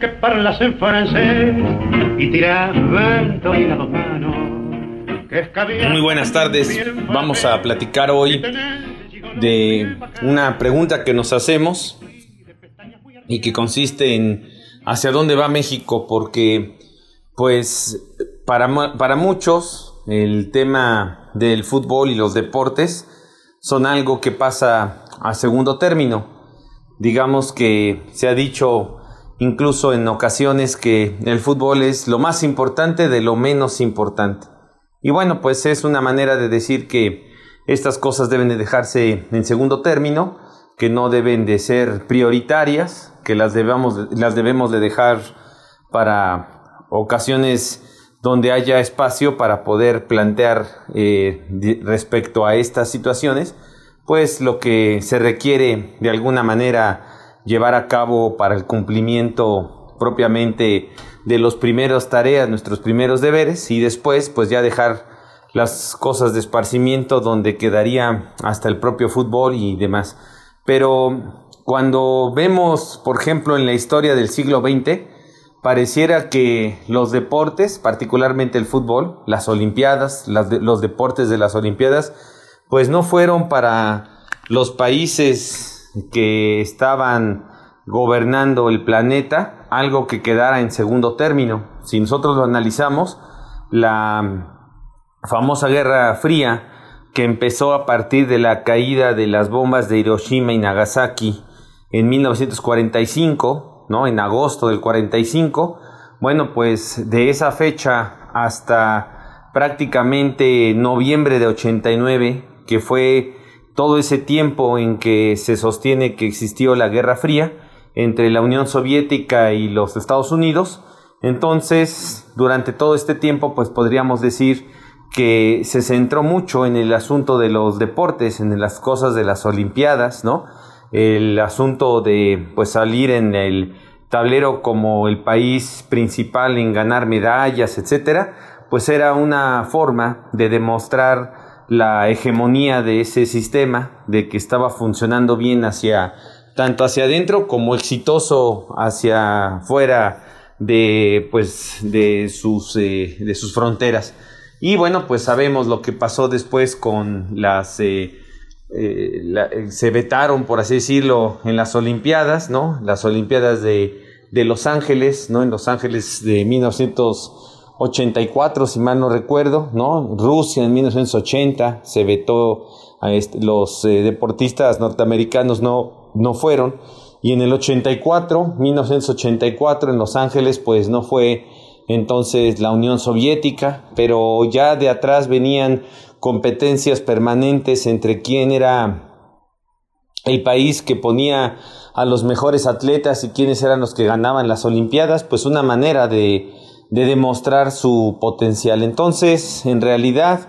Que parlas en francés y tiras y las manos. Muy buenas tardes. Vamos a platicar hoy de una pregunta que nos hacemos y que consiste en hacia dónde va México, porque pues para, para muchos el tema del fútbol y los deportes son algo que pasa a segundo término. Digamos que se ha dicho incluso en ocasiones que el fútbol es lo más importante de lo menos importante. Y bueno, pues es una manera de decir que estas cosas deben de dejarse en segundo término, que no deben de ser prioritarias, que las debemos, las debemos de dejar para ocasiones donde haya espacio para poder plantear eh, respecto a estas situaciones, pues lo que se requiere de alguna manera llevar a cabo para el cumplimiento propiamente de los primeros tareas, nuestros primeros deberes y después pues ya dejar las cosas de esparcimiento donde quedaría hasta el propio fútbol y demás. Pero cuando vemos, por ejemplo, en la historia del siglo XX, pareciera que los deportes, particularmente el fútbol, las Olimpiadas, los deportes de las Olimpiadas, pues no fueron para los países que estaban gobernando el planeta, algo que quedara en segundo término. Si nosotros lo analizamos, la famosa Guerra Fría, que empezó a partir de la caída de las bombas de Hiroshima y Nagasaki en 1945, ¿no? En agosto del 45, bueno, pues de esa fecha hasta prácticamente noviembre de 89, que fue todo ese tiempo en que se sostiene que existió la Guerra Fría entre la Unión Soviética y los Estados Unidos. Entonces, durante todo este tiempo, pues podríamos decir que se centró mucho en el asunto de los deportes, en las cosas de las Olimpiadas, ¿no? El asunto de pues salir en el tablero como el país principal en ganar medallas, etcétera, pues era una forma de demostrar la hegemonía de ese sistema, de que estaba funcionando bien hacia tanto hacia adentro como exitoso hacia fuera de pues de sus eh, de sus fronteras. Y bueno pues sabemos lo que pasó después con las eh, eh, se vetaron por así decirlo en las olimpiadas no las olimpiadas de, de Los Ángeles no en Los Ángeles de 1900 84, si mal no recuerdo, ¿no? Rusia en 1980 se vetó a este, los eh, deportistas norteamericanos no, no fueron. Y en el 84, 1984 en Los Ángeles, pues no fue entonces la Unión Soviética, pero ya de atrás venían competencias permanentes entre quién era el país que ponía a los mejores atletas y quiénes eran los que ganaban las Olimpiadas, pues una manera de de demostrar su potencial. Entonces, en realidad,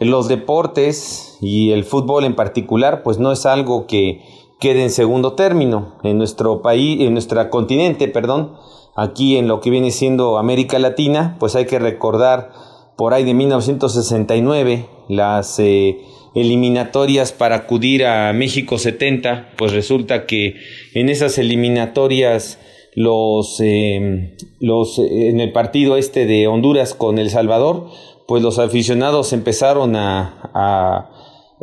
los deportes y el fútbol en particular, pues no es algo que quede en segundo término en nuestro país, en nuestro continente, perdón, aquí en lo que viene siendo América Latina, pues hay que recordar por ahí de 1969 las eh, eliminatorias para acudir a México 70, pues resulta que en esas eliminatorias los, em, los en el partido este de Honduras con El Salvador, pues los aficionados empezaron a, a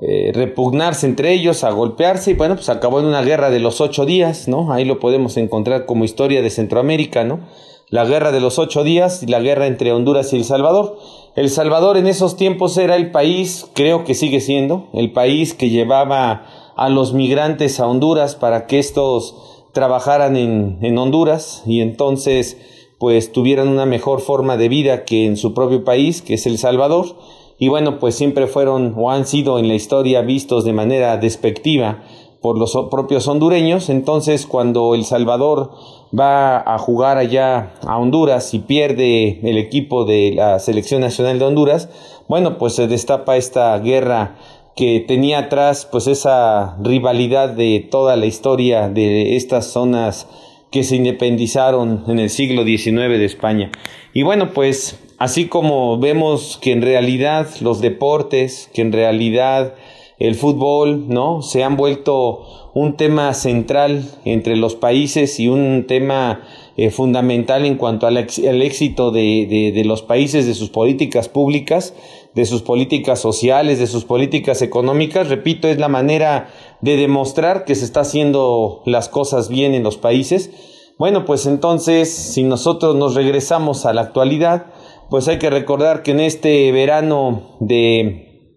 eh, repugnarse entre ellos, a golpearse, y bueno, pues acabó en una guerra de los ocho días, ¿no? Ahí lo podemos encontrar como historia de Centroamérica, ¿no? La guerra de los ocho días y la guerra entre Honduras y El Salvador. El Salvador en esos tiempos era el país, creo que sigue siendo, el país que llevaba a los migrantes a Honduras para que estos trabajaran en, en Honduras y entonces pues tuvieran una mejor forma de vida que en su propio país, que es El Salvador. Y bueno, pues siempre fueron o han sido en la historia vistos de manera despectiva por los propios hondureños. Entonces, cuando El Salvador va a jugar allá a Honduras y pierde el equipo de la Selección Nacional de Honduras, bueno, pues se destapa esta guerra que tenía atrás pues esa rivalidad de toda la historia de estas zonas que se independizaron en el siglo XIX de España. Y bueno, pues así como vemos que en realidad los deportes, que en realidad el fútbol, ¿no? Se han vuelto un tema central entre los países y un tema eh, fundamental en cuanto al, éxito de, de, los países, de sus políticas públicas, de sus políticas sociales, de sus políticas económicas. Repito, es la manera de demostrar que se está haciendo las cosas bien en los países. Bueno, pues entonces, si nosotros nos regresamos a la actualidad, pues hay que recordar que en este verano de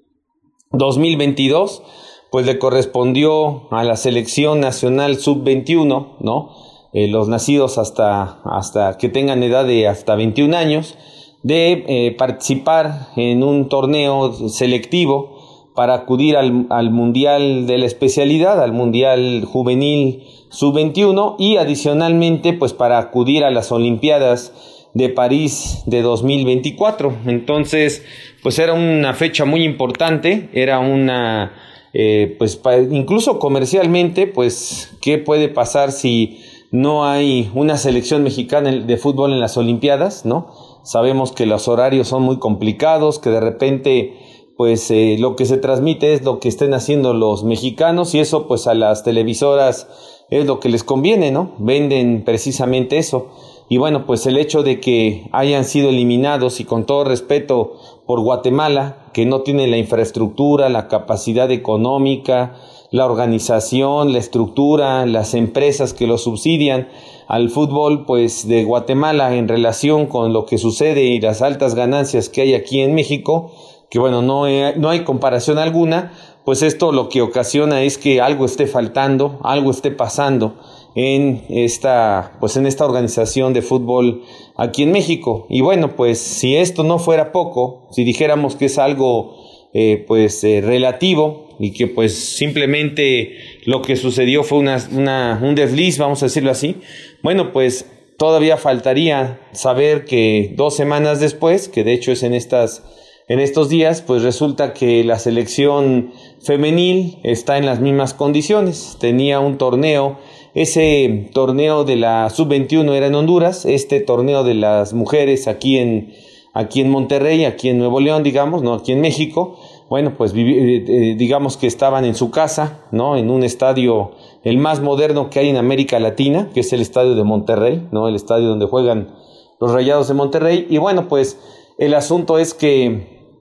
2022, pues le correspondió a la selección nacional sub-21, ¿no? Eh, los nacidos hasta, hasta que tengan edad de hasta 21 años, de eh, participar en un torneo selectivo para acudir al, al, Mundial de la especialidad, al Mundial Juvenil Sub-21 y adicionalmente pues para acudir a las Olimpiadas de París de 2024. Entonces, pues era una fecha muy importante, era una, eh, pues incluso comercialmente, pues, ¿qué puede pasar si no hay una selección mexicana de fútbol en las Olimpiadas, no? Sabemos que los horarios son muy complicados, que de repente, pues, eh, lo que se transmite es lo que estén haciendo los mexicanos y eso, pues, a las televisoras es lo que les conviene, ¿no? Venden precisamente eso. Y bueno, pues el hecho de que hayan sido eliminados y con todo respeto por Guatemala, que no tiene la infraestructura, la capacidad económica, la organización, la estructura, las empresas que lo subsidian al fútbol pues de Guatemala en relación con lo que sucede y las altas ganancias que hay aquí en México, que bueno, no no hay comparación alguna, pues esto lo que ocasiona es que algo esté faltando, algo esté pasando en esta, pues en esta organización de fútbol aquí en México. Y bueno, pues si esto no fuera poco, si dijéramos que es algo eh, pues eh, relativo y que pues simplemente lo que sucedió fue una, un desliz, vamos a decirlo así, bueno, pues todavía faltaría saber que dos semanas después, que de hecho es en estas en estos días, pues resulta que la selección femenil está en las mismas condiciones. Tenía un torneo ese torneo de la sub-21 era en Honduras, este torneo de las mujeres aquí en, aquí en Monterrey, aquí en Nuevo León, digamos, no aquí en México. Bueno, pues eh, eh, digamos que estaban en su casa, ¿no? En un estadio el más moderno que hay en América Latina, que es el estadio de Monterrey, ¿no? El estadio donde juegan los Rayados de Monterrey. Y bueno, pues el asunto es que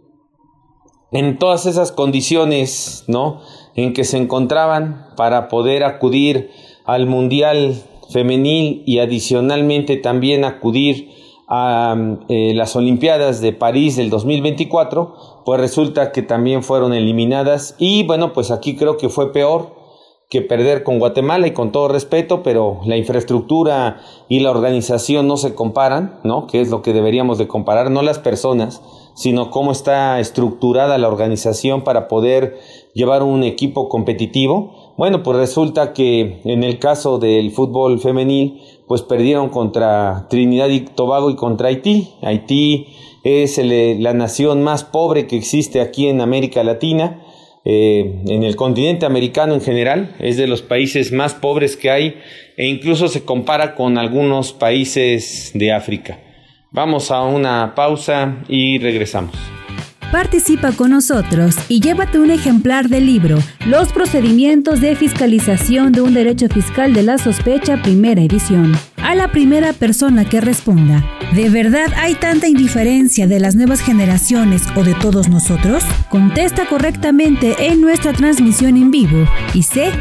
en todas esas condiciones, ¿no? En que se encontraban para poder acudir al Mundial Femenil y adicionalmente también acudir a eh, las Olimpiadas de París del 2024, pues resulta que también fueron eliminadas y bueno, pues aquí creo que fue peor que perder con Guatemala y con todo respeto, pero la infraestructura y la organización no se comparan, ¿no? Que es lo que deberíamos de comparar, no las personas, sino cómo está estructurada la organización para poder llevar un equipo competitivo. Bueno, pues resulta que en el caso del fútbol femenil, pues perdieron contra Trinidad y Tobago y contra Haití. Haití es la nación más pobre que existe aquí en América Latina eh, en el continente americano en general, es de los países más pobres que hay e incluso se compara con algunos países de África. Vamos a una pausa y regresamos. Participa con nosotros y llévate un ejemplar del libro Los procedimientos de fiscalización de un derecho fiscal de la sospecha, primera edición. A la primera persona que responda, ¿de verdad hay tanta indiferencia de las nuevas generaciones o de todos nosotros? Contesta correctamente en nuestra transmisión en vivo y sé...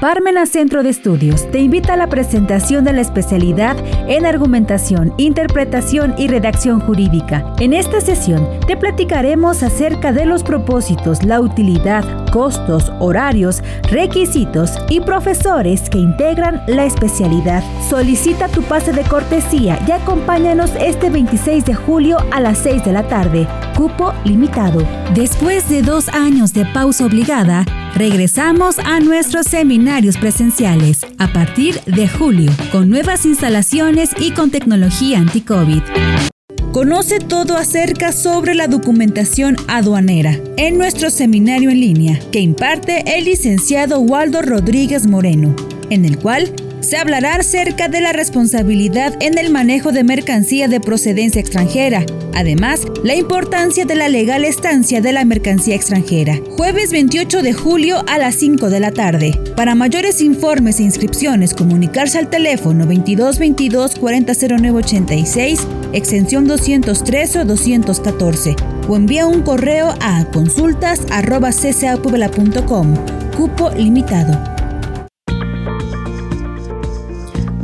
Parmena Centro de Estudios te invita a la presentación de la especialidad en argumentación, interpretación y redacción jurídica. En esta sesión te platicaremos acerca de los propósitos, la utilidad, costos, horarios, requisitos y profesores que integran la especialidad. Solicita tu pase de cortesía y acompáñanos este 26 de julio a las 6 de la tarde. Cupo limitado. Después de dos años de pausa obligada, regresamos a nuestros seminarios presenciales a partir de julio, con nuevas instalaciones y con tecnología anti-COVID. Conoce todo acerca sobre la documentación aduanera en nuestro seminario en línea que imparte el licenciado Waldo Rodríguez Moreno, en el cual se hablará acerca de la responsabilidad en el manejo de mercancía de procedencia extranjera. Además, la importancia de la legal estancia de la mercancía extranjera. Jueves 28 de julio a las 5 de la tarde. Para mayores informes e inscripciones, comunicarse al teléfono 22 22 extensión 203 o 214 o envía un correo a consultas@ccapuebla.com. Cupo limitado.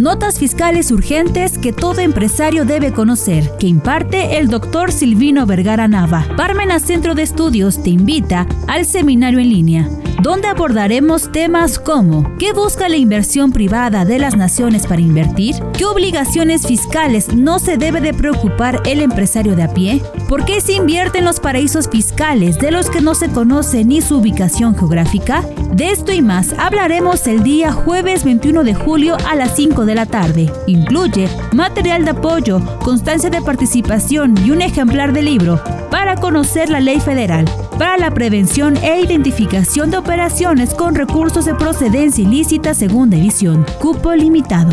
Notas fiscales urgentes que todo empresario debe conocer, que imparte el doctor Silvino Vergara Nava. Parmena Centro de Estudios te invita al seminario en línea donde abordaremos temas como ¿qué busca la inversión privada de las naciones para invertir? ¿Qué obligaciones fiscales no se debe de preocupar el empresario de a pie? ¿Por qué se invierte en los paraísos fiscales de los que no se conoce ni su ubicación geográfica? De esto y más hablaremos el día jueves 21 de julio a las 5 de la tarde. Incluye material de apoyo, constancia de participación y un ejemplar de libro para conocer la ley federal para la prevención e identificación de operaciones con recursos de procedencia ilícita segunda edición. Cupo limitado.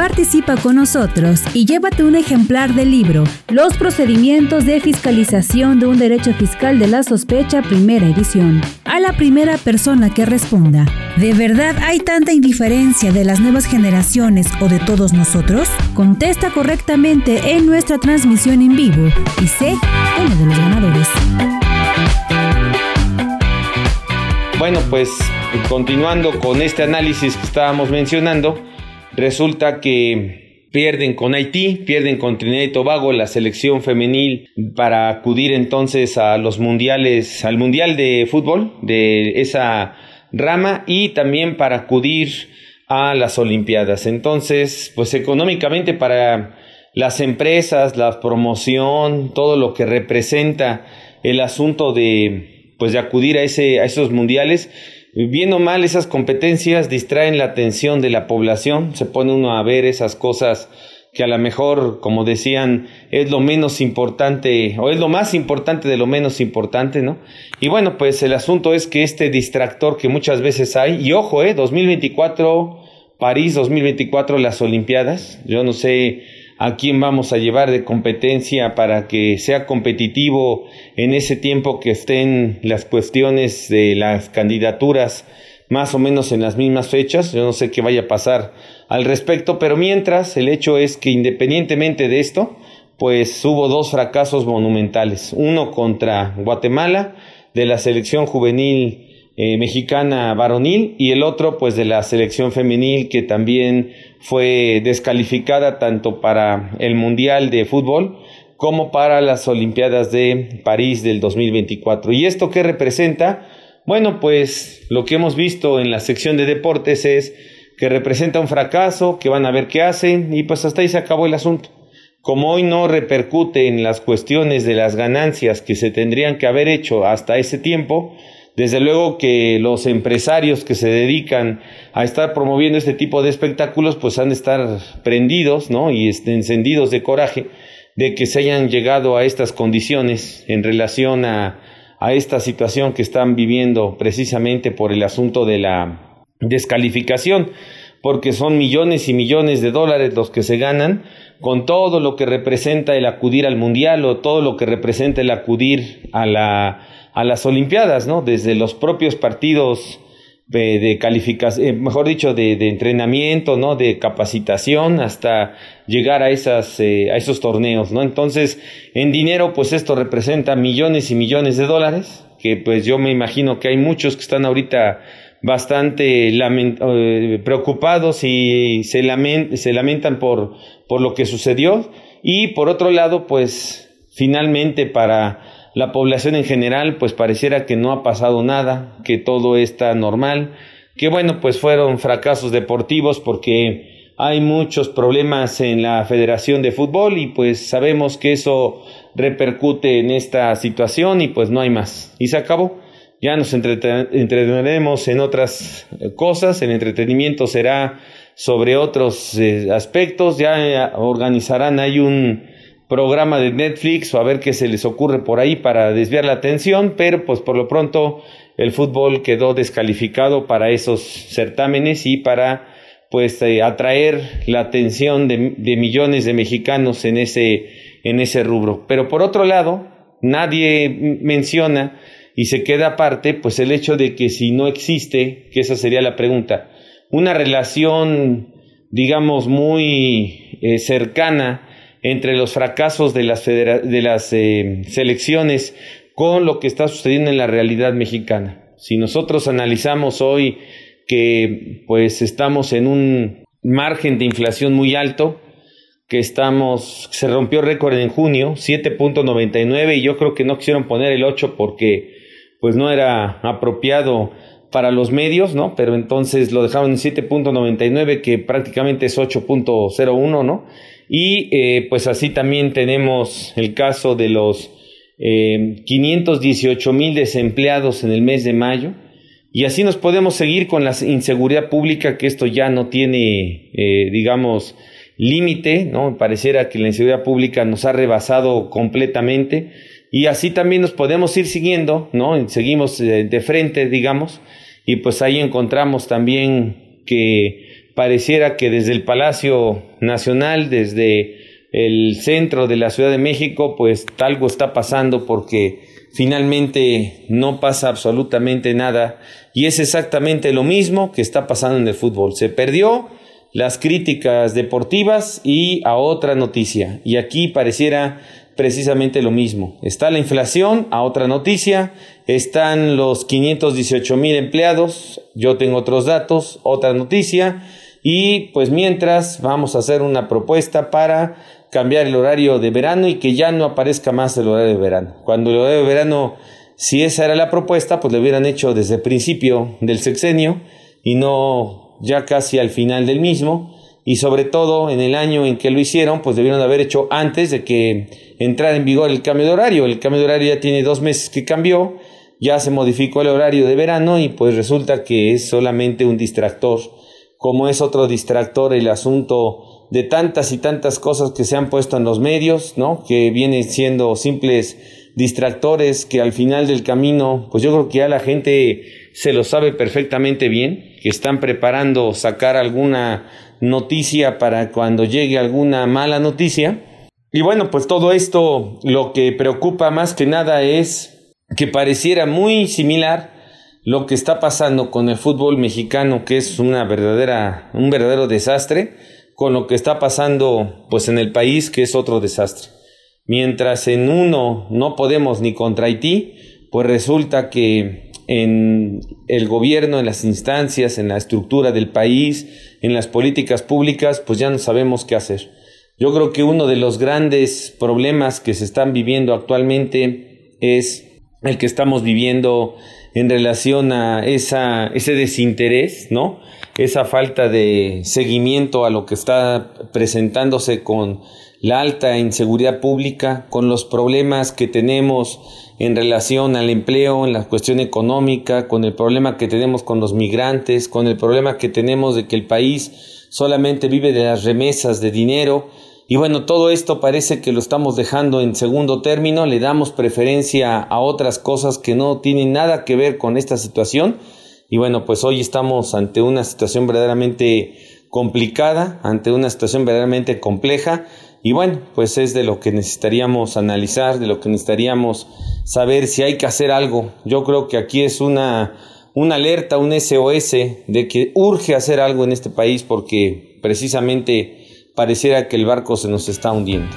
Participa con nosotros y llévate un ejemplar del libro Los procedimientos de fiscalización de un derecho fiscal de la sospecha primera edición. A la primera persona que responda, ¿de verdad hay tanta indiferencia de las nuevas generaciones o de todos nosotros? Contesta correctamente en nuestra transmisión en vivo y sé uno de los ganadores. Bueno, pues continuando con este análisis que estábamos mencionando, resulta que pierden con Haití, pierden con Trinidad y Tobago la selección femenil para acudir entonces a los mundiales, al mundial de fútbol de esa rama y también para acudir a las Olimpiadas. Entonces, pues económicamente para las empresas, la promoción, todo lo que representa el asunto de pues de acudir a ese a esos mundiales, bien o mal esas competencias distraen la atención de la población, se pone uno a ver esas cosas que a lo mejor, como decían, es lo menos importante o es lo más importante de lo menos importante, ¿no? Y bueno, pues el asunto es que este distractor que muchas veces hay, y ojo, eh, 2024, París 2024, las Olimpiadas, yo no sé a quién vamos a llevar de competencia para que sea competitivo en ese tiempo que estén las cuestiones de las candidaturas más o menos en las mismas fechas. Yo no sé qué vaya a pasar al respecto, pero mientras el hecho es que independientemente de esto, pues hubo dos fracasos monumentales. Uno contra Guatemala de la selección juvenil eh, mexicana varonil y el otro pues de la selección femenil que también fue descalificada tanto para el Mundial de Fútbol como para las Olimpiadas de París del 2024. ¿Y esto qué representa? Bueno, pues lo que hemos visto en la sección de deportes es que representa un fracaso, que van a ver qué hacen y pues hasta ahí se acabó el asunto. Como hoy no repercute en las cuestiones de las ganancias que se tendrían que haber hecho hasta ese tiempo, desde luego que los empresarios que se dedican a estar promoviendo este tipo de espectáculos pues han de estar prendidos, ¿no? Y encendidos de coraje de que se hayan llegado a estas condiciones en relación a, a esta situación que están viviendo precisamente por el asunto de la descalificación, porque son millones y millones de dólares los que se ganan con todo lo que representa el acudir al mundial o todo lo que representa el acudir a la a las Olimpiadas, ¿no? Desde los propios partidos de, calificación, eh, mejor dicho, de, entrenamiento, ¿no? De capacitación hasta llegar a, esas, eh, a esos torneos, ¿no? Entonces, en dinero, pues esto representa millones y millones de dólares, que pues yo me imagino que hay muchos que están ahorita bastante eh, preocupados y se, se lamentan por, por lo que sucedió. Y por otro lado, pues finalmente para la población en general, pues pareciera que no ha pasado nada, que todo está normal, que bueno, pues fueron fracasos deportivos porque hay muchos problemas en la Federación de Fútbol y pues sabemos que eso repercute en esta situación y pues no hay más. Y se acabó. Ya nos entretenemos en otras cosas, el entretenimiento será sobre otros eh, aspectos, ya organizarán ahí un programa de Netflix o a ver qué se les ocurre por ahí para desviar la atención, pero pues por lo pronto el fútbol quedó descalificado para esos certámenes y para pues eh, atraer la atención de, millones de mexicanos en ese, en ese rubro. Pero por otro lado, nadie menciona y se queda aparte pues el hecho de que si no existe, que esa sería la pregunta, una relación digamos muy eh, cercana entre los fracasos de las, de las eh, selecciones con lo que está sucediendo en la realidad mexicana. Si nosotros analizamos hoy que pues estamos en un margen de inflación muy alto, que estamos, se rompió récord en junio, 7.99 y yo creo que no quisieron poner el 8 porque pues no era apropiado para los medios, ¿no? Pero entonces lo dejaron en 7.99 que prácticamente es 8.01, ¿no? Y eh, pues así también tenemos el caso de los eh, 518 mil desempleados en el mes de mayo. Y así nos podemos seguir con la inseguridad pública, que esto ya no tiene, eh, digamos, límite, ¿no? Pareciera que la inseguridad pública nos ha rebasado completamente. Y así también nos podemos ir siguiendo, ¿no? Seguimos eh, de frente, digamos, y pues ahí encontramos también que pareciera que desde el Palacio Nacional, desde el centro de la Ciudad de México, pues algo está pasando porque finalmente no pasa absolutamente nada. Y es exactamente lo mismo que está pasando en el fútbol. Se perdió las críticas deportivas y a otra noticia. Y aquí pareciera precisamente lo mismo. Está la inflación, a otra noticia, están los 518 mil empleados, yo tengo otros datos, otra noticia, y pues mientras vamos a hacer una propuesta para cambiar el horario de verano y que ya no aparezca más el horario de verano. Cuando el horario de verano, si esa era la propuesta, pues lo hubieran hecho desde el principio del sexenio y no ya casi al final del mismo y sobre todo en el año en que lo hicieron, pues debieron haber hecho antes de que entrara en vigor el cambio de horario. El cambio de horario ya tiene dos meses que cambió, ya se modificó el horario de verano y pues resulta que es solamente un distractor, como es otro distractor el asunto de tantas y tantas cosas que se han puesto en los medios, ¿no? Que vienen siendo simples distractores que al final del camino, pues yo creo que ya la gente se lo sabe perfectamente bien, que están preparando sacar alguna noticia para cuando llegue alguna mala noticia. Y bueno, pues todo esto lo que preocupa más que nada es que pareciera muy similar lo que está pasando con el fútbol mexicano, que es una verdadera, un verdadero desastre, con lo que está pasando pues en el país, que es otro desastre. Mientras en uno no podemos ni contra Haití, pues resulta que en el gobierno, en las instancias, en la estructura del país, en las políticas públicas, pues ya no sabemos qué hacer. Yo creo que uno de los grandes problemas que se están viviendo actualmente es el que estamos viviendo en relación a esa, ese desinterés, ¿no? Esa falta de seguimiento a lo que está presentándose con la alta inseguridad pública, con los problemas que tenemos en relación al empleo, en la cuestión económica, con el problema que tenemos con los migrantes, con el problema que tenemos de que el país solamente vive de las remesas de dinero. Y bueno, todo esto parece que lo estamos dejando en segundo término, le damos preferencia a otras cosas que no tienen nada que ver con esta situación. Y bueno, pues hoy estamos ante una situación verdaderamente complicada, ante una situación verdaderamente compleja y bueno, pues es de lo que necesitaríamos analizar, de lo que necesitaríamos saber si hay que hacer algo. Yo creo que aquí es una, una alerta, un SOS de que urge hacer algo en este país porque precisamente pareciera que el barco se nos está hundiendo.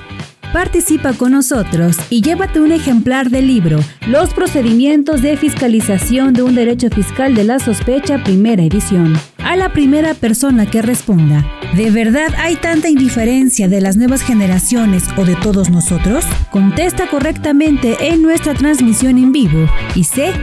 Participa con nosotros y llévate un ejemplar del libro Los procedimientos de fiscalización de un derecho fiscal de la sospecha, primera edición. A la primera persona que responda, ¿de verdad hay tanta indiferencia de las nuevas generaciones o de todos nosotros? Contesta correctamente en nuestra transmisión en vivo y sé...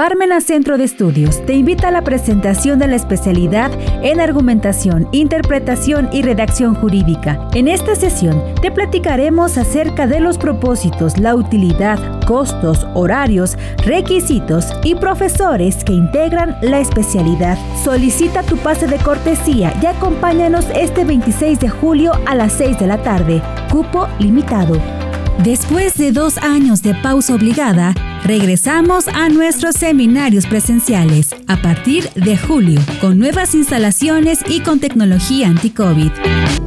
Parmena Centro de Estudios te invita a la presentación de la especialidad en argumentación, interpretación y redacción jurídica. En esta sesión te platicaremos acerca de los propósitos, la utilidad, costos, horarios, requisitos y profesores que integran la especialidad. Solicita tu pase de cortesía y acompáñanos este 26 de julio a las 6 de la tarde. Cupo limitado. Después de dos años de pausa obligada, regresamos a nuestros seminarios presenciales a partir de julio, con nuevas instalaciones y con tecnología anti-COVID.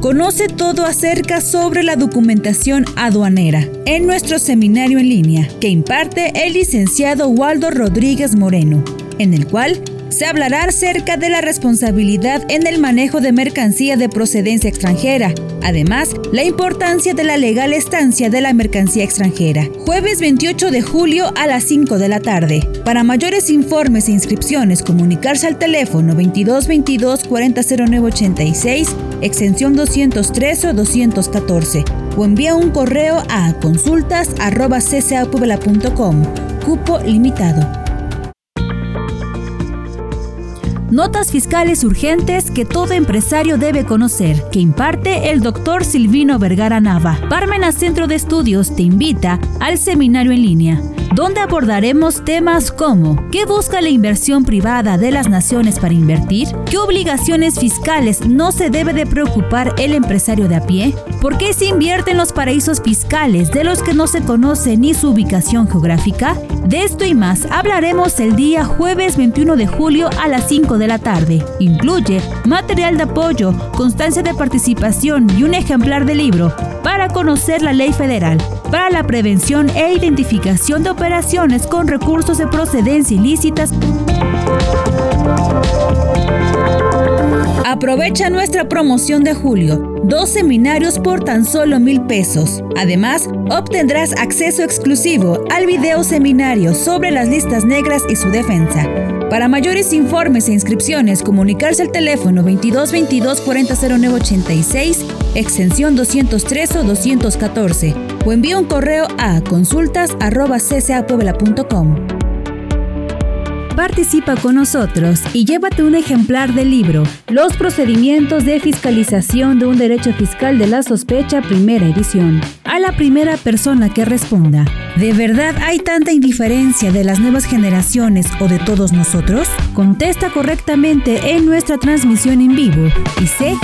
Conoce todo acerca sobre la documentación aduanera en nuestro seminario en línea que imparte el licenciado Waldo Rodríguez Moreno, en el cual se hablará acerca de la responsabilidad en el manejo de mercancía de procedencia extranjera. Además, la importancia de la legal estancia de la mercancía extranjera. Jueves 28 de julio a las 5 de la tarde. Para mayores informes e inscripciones, comunicarse al teléfono 2222 400986, extensión 203 o 214, o envía un correo a consultas.ccapuebla.com. Cupo limitado. Notas fiscales urgentes que todo empresario debe conocer, que imparte el doctor Silvino Vergara Nava. Parmena Centro de Estudios te invita al seminario en línea donde abordaremos temas como ¿qué busca la inversión privada de las naciones para invertir? ¿Qué obligaciones fiscales no se debe de preocupar el empresario de a pie? ¿Por qué se invierte en los paraísos fiscales de los que no se conoce ni su ubicación geográfica? De esto y más hablaremos el día jueves 21 de julio a las 5 de la tarde. Incluye material de apoyo, constancia de participación y un ejemplar de libro para conocer la ley federal para la prevención e identificación de operaciones con recursos de procedencia ilícitas. Aprovecha nuestra promoción de julio. Dos seminarios por tan solo mil pesos. Además, obtendrás acceso exclusivo al video seminario sobre las listas negras y su defensa. Para mayores informes e inscripciones, comunicarse al teléfono 22 22 extensión 203 o 214, o envía un correo a consultas.ccapuebla.com. Participa con nosotros y llévate un ejemplar del libro Los procedimientos de fiscalización de un derecho fiscal de la sospecha, primera edición. A la primera persona que responda, ¿de verdad hay tanta indiferencia de las nuevas generaciones o de todos nosotros? Contesta correctamente en nuestra transmisión en vivo y sé...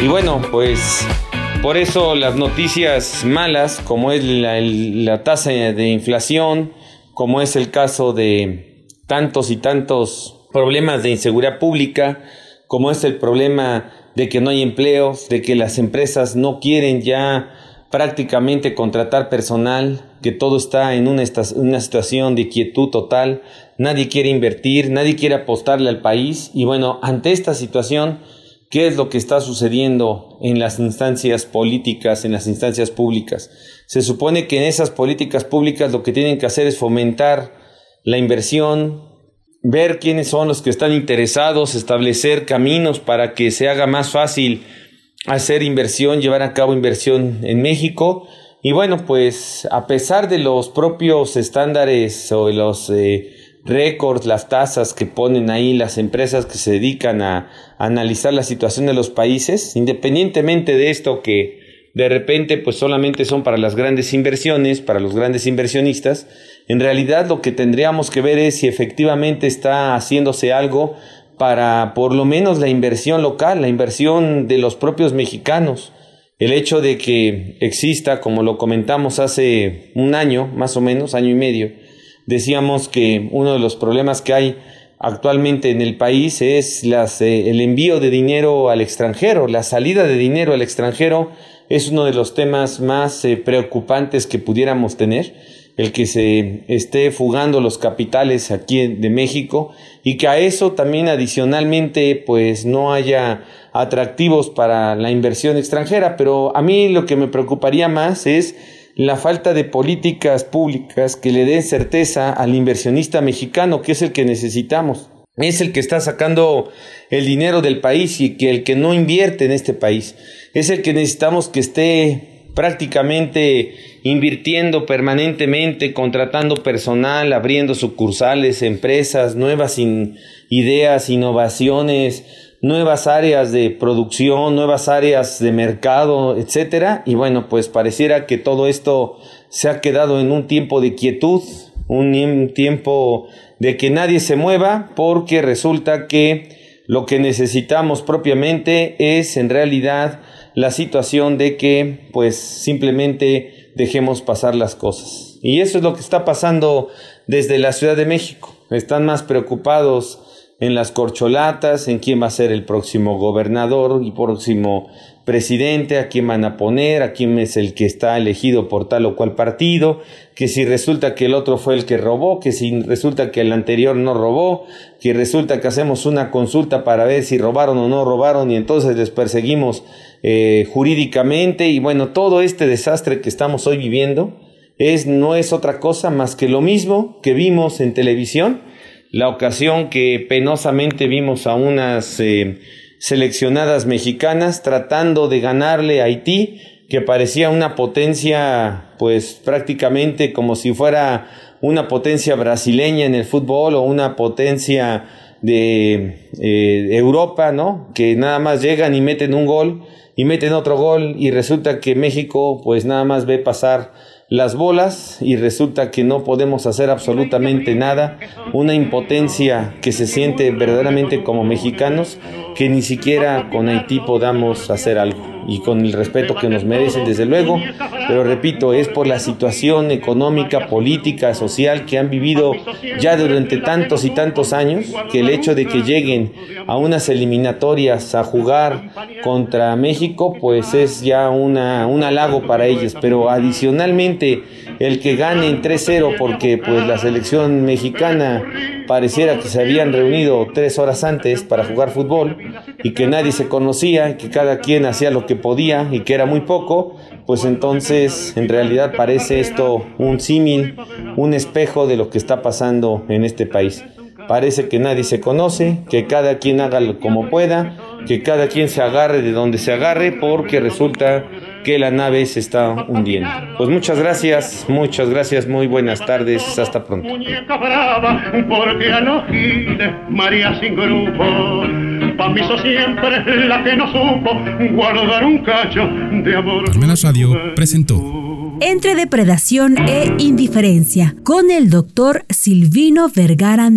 Y bueno, pues por eso las noticias malas, como es la, tasa de inflación, como es el caso de tantos y tantos problemas de inseguridad pública, como es el problema de que no hay empleos, de que las empresas no quieren ya prácticamente contratar personal, que todo está en una, una, situación de quietud total, nadie quiere invertir, nadie quiere apostarle al país y bueno, ante esta situación qué es lo que está sucediendo en las instancias políticas, en las instancias públicas. Se supone que en esas políticas públicas lo que tienen que hacer es fomentar la inversión, ver quiénes son los que están interesados, establecer caminos para que se haga más fácil hacer inversión, llevar a cabo inversión en México. Y bueno, pues a pesar de los propios estándares o los eh, récords, las tasas que ponen ahí las empresas que se dedican a, analizar la situación de los países, independientemente de esto que de repente pues solamente son para las grandes inversiones, para los grandes inversionistas, en realidad lo que tendríamos que ver es si efectivamente está haciéndose algo para por lo menos la inversión local, la inversión de los propios mexicanos. El hecho de que exista, como lo comentamos hace un año, más o menos, año y medio, decíamos que uno de los problemas que hay actualmente en el país es las, eh, el envío de dinero al extranjero, la salida de dinero al extranjero es uno de los temas más eh, preocupantes que pudiéramos tener. el que se esté fugando los capitales aquí de México y que a eso también adicionalmente pues no haya atractivos para la inversión extranjera, pero a mí lo que me preocuparía más es la falta de políticas públicas que le den certeza al inversionista mexicano, que es el que necesitamos. Es el que está sacando el dinero del país y que el que no invierte en este país. Es el que necesitamos que esté prácticamente invirtiendo permanentemente, contratando personal, abriendo sucursales, empresas, nuevas ideas, innovaciones, nuevas áreas de producción, nuevas áreas de mercado, etcétera. Y bueno, pues pareciera que todo esto se ha quedado en un tiempo de quietud, un tiempo de que nadie se mueva, porque resulta que lo que necesitamos propiamente es en realidad la situación de que pues simplemente dejemos pasar las cosas. Y eso es lo que está pasando desde la Ciudad de México. Están más preocupados en las corcholatas, en quién va a ser el próximo gobernador y próximo presidente, a quién van a poner, a quién es el que está elegido por tal o cual partido, que si resulta que el otro fue el que robó, que si resulta que el anterior no robó, que resulta que hacemos una consulta para ver si robaron o no robaron y entonces les perseguimos eh, jurídicamente y bueno, todo este desastre que estamos hoy viviendo es, no es otra cosa más que lo mismo que vimos en televisión la ocasión que penosamente vimos a unas eh, seleccionadas mexicanas tratando de ganarle a Haití, que parecía una potencia, pues prácticamente como si fuera una potencia brasileña en el fútbol o una potencia de eh, Europa, ¿no? Que nada más llegan y meten un gol y meten otro gol y resulta que México pues nada más ve pasar las bolas y resulta que no podemos hacer absolutamente nada, una impotencia que se siente verdaderamente como mexicanos, que ni siquiera con Haití podamos hacer algo y con el respeto que nos merecen desde luego, pero repito, es por la situación económica, política, social que han vivido ya durante tantos y tantos años, que el hecho de que lleguen a unas eliminatorias a jugar contra México, pues es ya una, un halago para ellos, pero adicionalmente el que ganen 3-0 porque pues la selección mexicana pareciera que se habían reunido tres horas antes para jugar fútbol y que nadie se conocía, que cada quien hacía lo que podía y que era muy poco, pues entonces en realidad parece esto un símil, un espejo de lo que está pasando en este país. Parece que nadie se conoce, que cada quien haga como pueda, que cada quien se agarre de donde se agarre, porque resulta que la nave se está hundiendo. Pues muchas gracias, muchas gracias, muy buenas tardes, hasta pronto. María sin siempre la que no supo guardar un cacho de amor. Radio presentó Entre depredación e indiferencia con el doctor Silvino Vergara